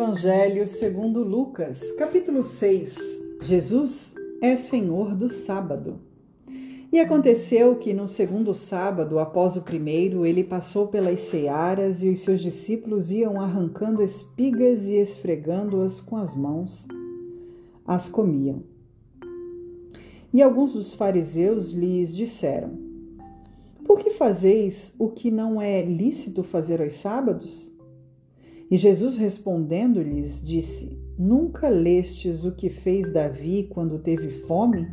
Evangelho segundo Lucas, capítulo 6. Jesus é Senhor do sábado. E aconteceu que no segundo sábado, após o primeiro, ele passou pelas cearas e os seus discípulos iam arrancando espigas e esfregando-as com as mãos, as comiam. E alguns dos fariseus lhes disseram: Por que fazeis o que não é lícito fazer aos sábados? E Jesus respondendo-lhes, disse: Nunca lestes o que fez Davi quando teve fome?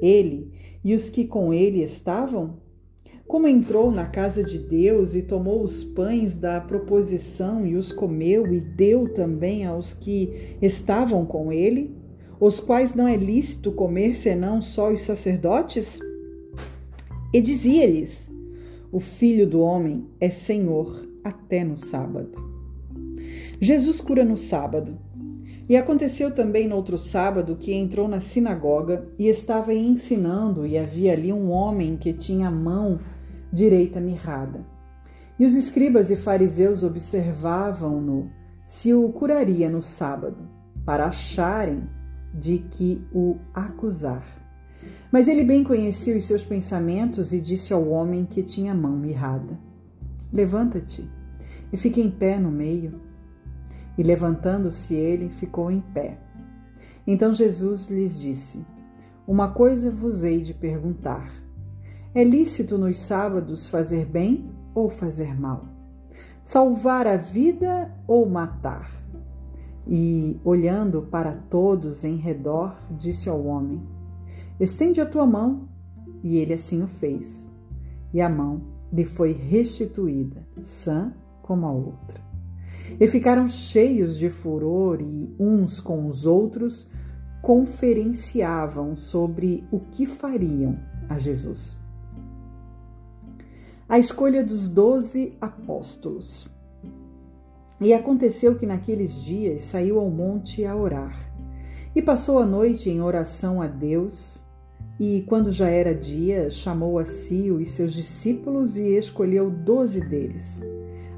Ele e os que com ele estavam? Como entrou na casa de Deus e tomou os pães da proposição e os comeu e deu também aos que estavam com ele, os quais não é lícito comer senão só os sacerdotes? E dizia-lhes: O filho do homem é senhor até no sábado. Jesus cura no sábado. E aconteceu também no outro sábado que entrou na sinagoga e estava ensinando, e havia ali um homem que tinha a mão direita mirrada. E os escribas e fariseus observavam-no se o curaria no sábado, para acharem de que o acusar. Mas ele bem conhecia os seus pensamentos e disse ao homem que tinha a mão mirrada: Levanta-te e fique em pé no meio. E levantando-se ele, ficou em pé. Então Jesus lhes disse: Uma coisa vos hei de perguntar. É lícito nos sábados fazer bem ou fazer mal? Salvar a vida ou matar? E, olhando para todos em redor, disse ao homem: Estende a tua mão. E ele assim o fez. E a mão lhe foi restituída, sã como a outra. E ficaram cheios de furor e uns com os outros conferenciavam sobre o que fariam a Jesus. A escolha dos doze apóstolos. E aconteceu que naqueles dias saiu ao monte a orar, e passou a noite em oração a Deus, e quando já era dia, chamou a si os seus discípulos e escolheu doze deles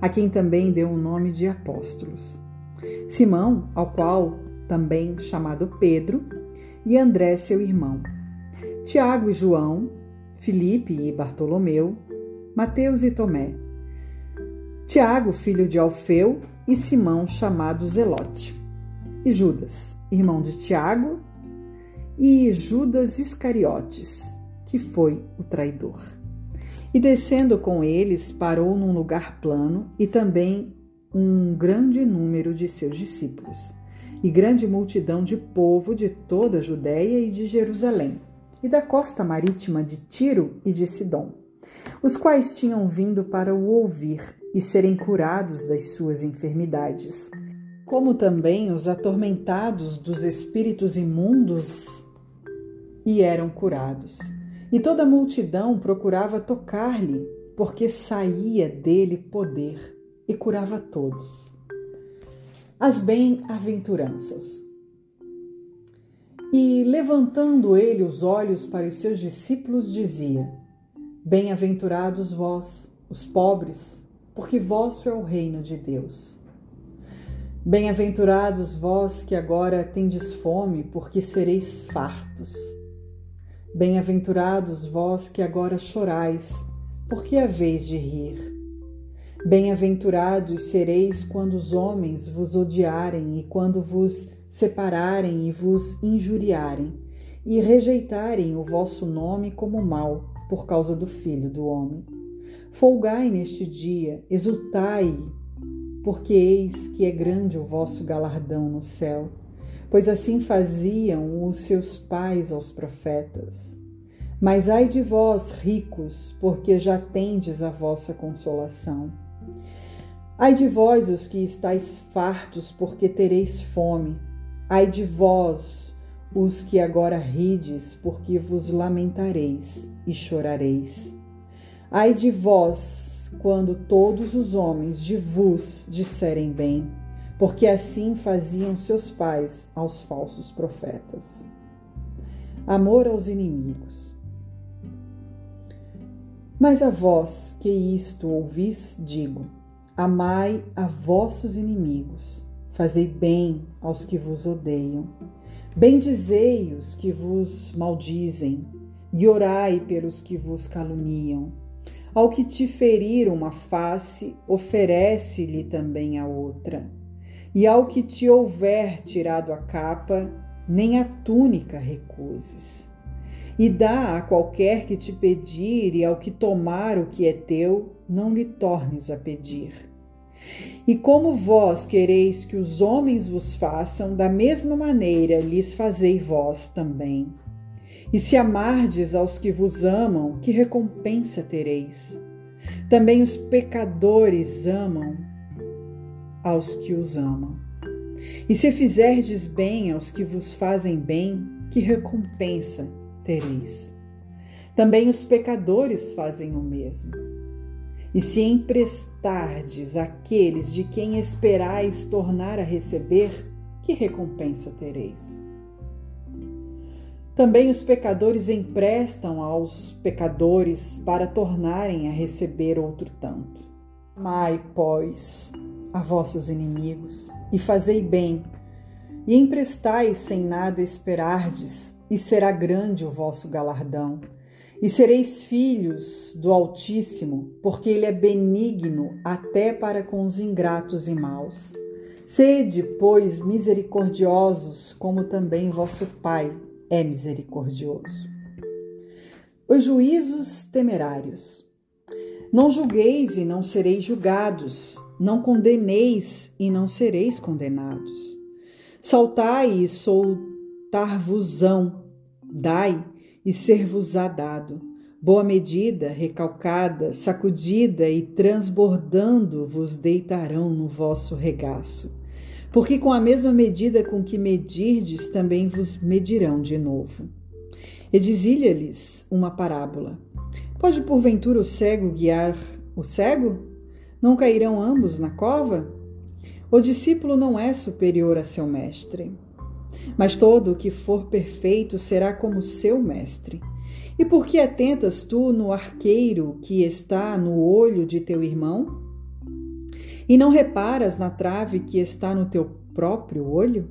a quem também deu o nome de apóstolos. Simão, ao qual também chamado Pedro, e André, seu irmão. Tiago e João, Filipe e Bartolomeu, Mateus e Tomé. Tiago, filho de Alfeu, e Simão, chamado Zelote. E Judas, irmão de Tiago, e Judas Iscariotes, que foi o traidor. E descendo com eles, parou num lugar plano e também um grande número de seus discípulos, e grande multidão de povo de toda a Judéia e de Jerusalém, e da costa marítima de Tiro e de Sidom, os quais tinham vindo para o ouvir e serem curados das suas enfermidades. Como também os atormentados dos espíritos imundos e eram curados. E toda a multidão procurava tocar-lhe, porque saía dele poder e curava todos. As bem-aventuranças. E levantando ele os olhos para os seus discípulos, dizia: Bem-aventurados vós, os pobres, porque vosso é o reino de Deus. Bem-aventurados vós que agora tendes fome, porque sereis fartos. Bem-aventurados vós que agora chorais, porque é vez de rir. Bem-aventurados sereis quando os homens vos odiarem e quando vos separarem e vos injuriarem, e rejeitarem o vosso nome como mal, por causa do Filho do Homem. Folgai neste dia, exultai, porque eis que é grande o vosso galardão no céu pois assim faziam os seus pais aos profetas. Mas ai de vós, ricos, porque já tendes a vossa consolação. Ai de vós, os que estáis fartos, porque tereis fome. Ai de vós, os que agora rides, porque vos lamentareis e chorareis. Ai de vós, quando todos os homens de vos disserem bem porque assim faziam seus pais aos falsos profetas. Amor aos inimigos. Mas a vós que isto ouvis, digo: amai a vossos inimigos, Fazei bem aos que vos odeiam. Bendizei os que vos maldizem, e orai pelos que vos caluniam. Ao que te ferir uma face, oferece-lhe também a outra. E ao que te houver tirado a capa, nem a túnica recuses. E dá a qualquer que te pedir, e ao que tomar o que é teu, não lhe tornes a pedir. E como vós quereis que os homens vos façam, da mesma maneira lhes fazei vós também. E se amardes aos que vos amam, que recompensa tereis? Também os pecadores amam aos que os amam. E se fizerdes bem aos que vos fazem bem, que recompensa tereis? Também os pecadores fazem o mesmo. E se emprestardes àqueles de quem esperais tornar a receber, que recompensa tereis? Também os pecadores emprestam aos pecadores para tornarem a receber outro tanto. Amai, pois, a vossos inimigos, e fazei bem, e emprestai sem nada esperardes, e será grande o vosso galardão e sereis filhos do Altíssimo, porque Ele é benigno até para com os ingratos e maus. Sede, pois, misericordiosos, como também vosso Pai é misericordioso. Os juízos temerários. Não julgueis e não sereis julgados, não condeneis e não sereis condenados. Saltai e soltar-vos-ão, dai e ser-vos-á dado. Boa medida, recalcada, sacudida e transbordando vos deitarão no vosso regaço. Porque com a mesma medida com que medirdes, também vos medirão de novo. E dizia-lhes uma parábola: Pode porventura o cego guiar o cego? Não cairão ambos na cova? O discípulo não é superior a seu mestre mas todo o que for perfeito será como seu mestre. E por que atentas tu no arqueiro que está no olho de teu irmão? E não reparas na trave que está no teu próprio olho?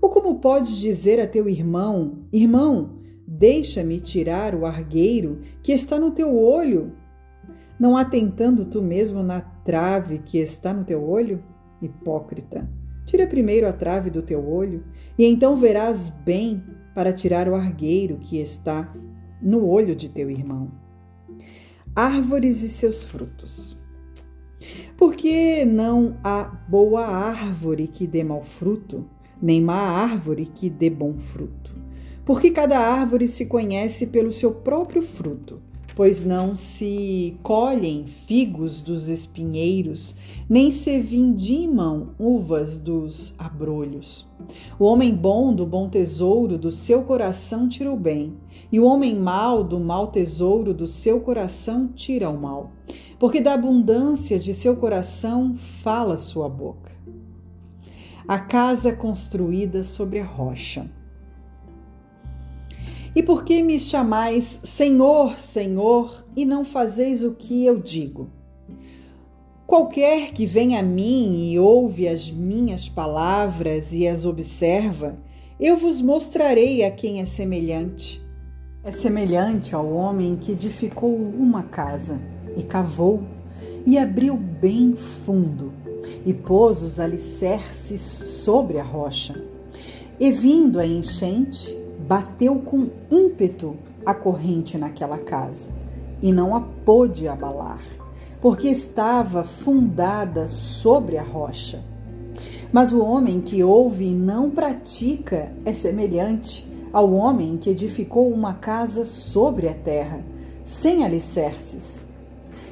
Ou como podes dizer a teu irmão: Irmão, deixa-me tirar o argueiro que está no teu olho? Não atentando tu mesmo na trave que está no teu olho? Hipócrita. Tira primeiro a trave do teu olho, e então verás bem para tirar o argueiro que está no olho de teu irmão. Árvores e seus frutos. Porque não há boa árvore que dê mau fruto, nem má árvore que dê bom fruto. Porque cada árvore se conhece pelo seu próprio fruto pois não se colhem figos dos espinheiros, nem se vindimam uvas dos abrolhos. O homem bom do bom tesouro do seu coração tira o bem, e o homem mau do mau tesouro do seu coração tira o mal, porque da abundância de seu coração fala sua boca. A casa construída sobre a rocha. E por que me chamais Senhor, Senhor, e não fazeis o que eu digo? Qualquer que vem a mim e ouve as minhas palavras e as observa, eu vos mostrarei a quem é semelhante. É semelhante ao homem que edificou uma casa e cavou e abriu bem fundo e pôs os alicerces sobre a rocha. E vindo a enchente, bateu com ímpeto a corrente naquela casa e não a pôde abalar, porque estava fundada sobre a rocha. Mas o homem que ouve e não pratica é semelhante ao homem que edificou uma casa sobre a terra, sem alicerces,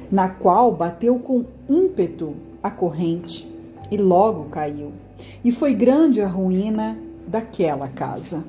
na qual bateu com ímpeto a corrente e logo caiu. E foi grande a ruína daquela casa.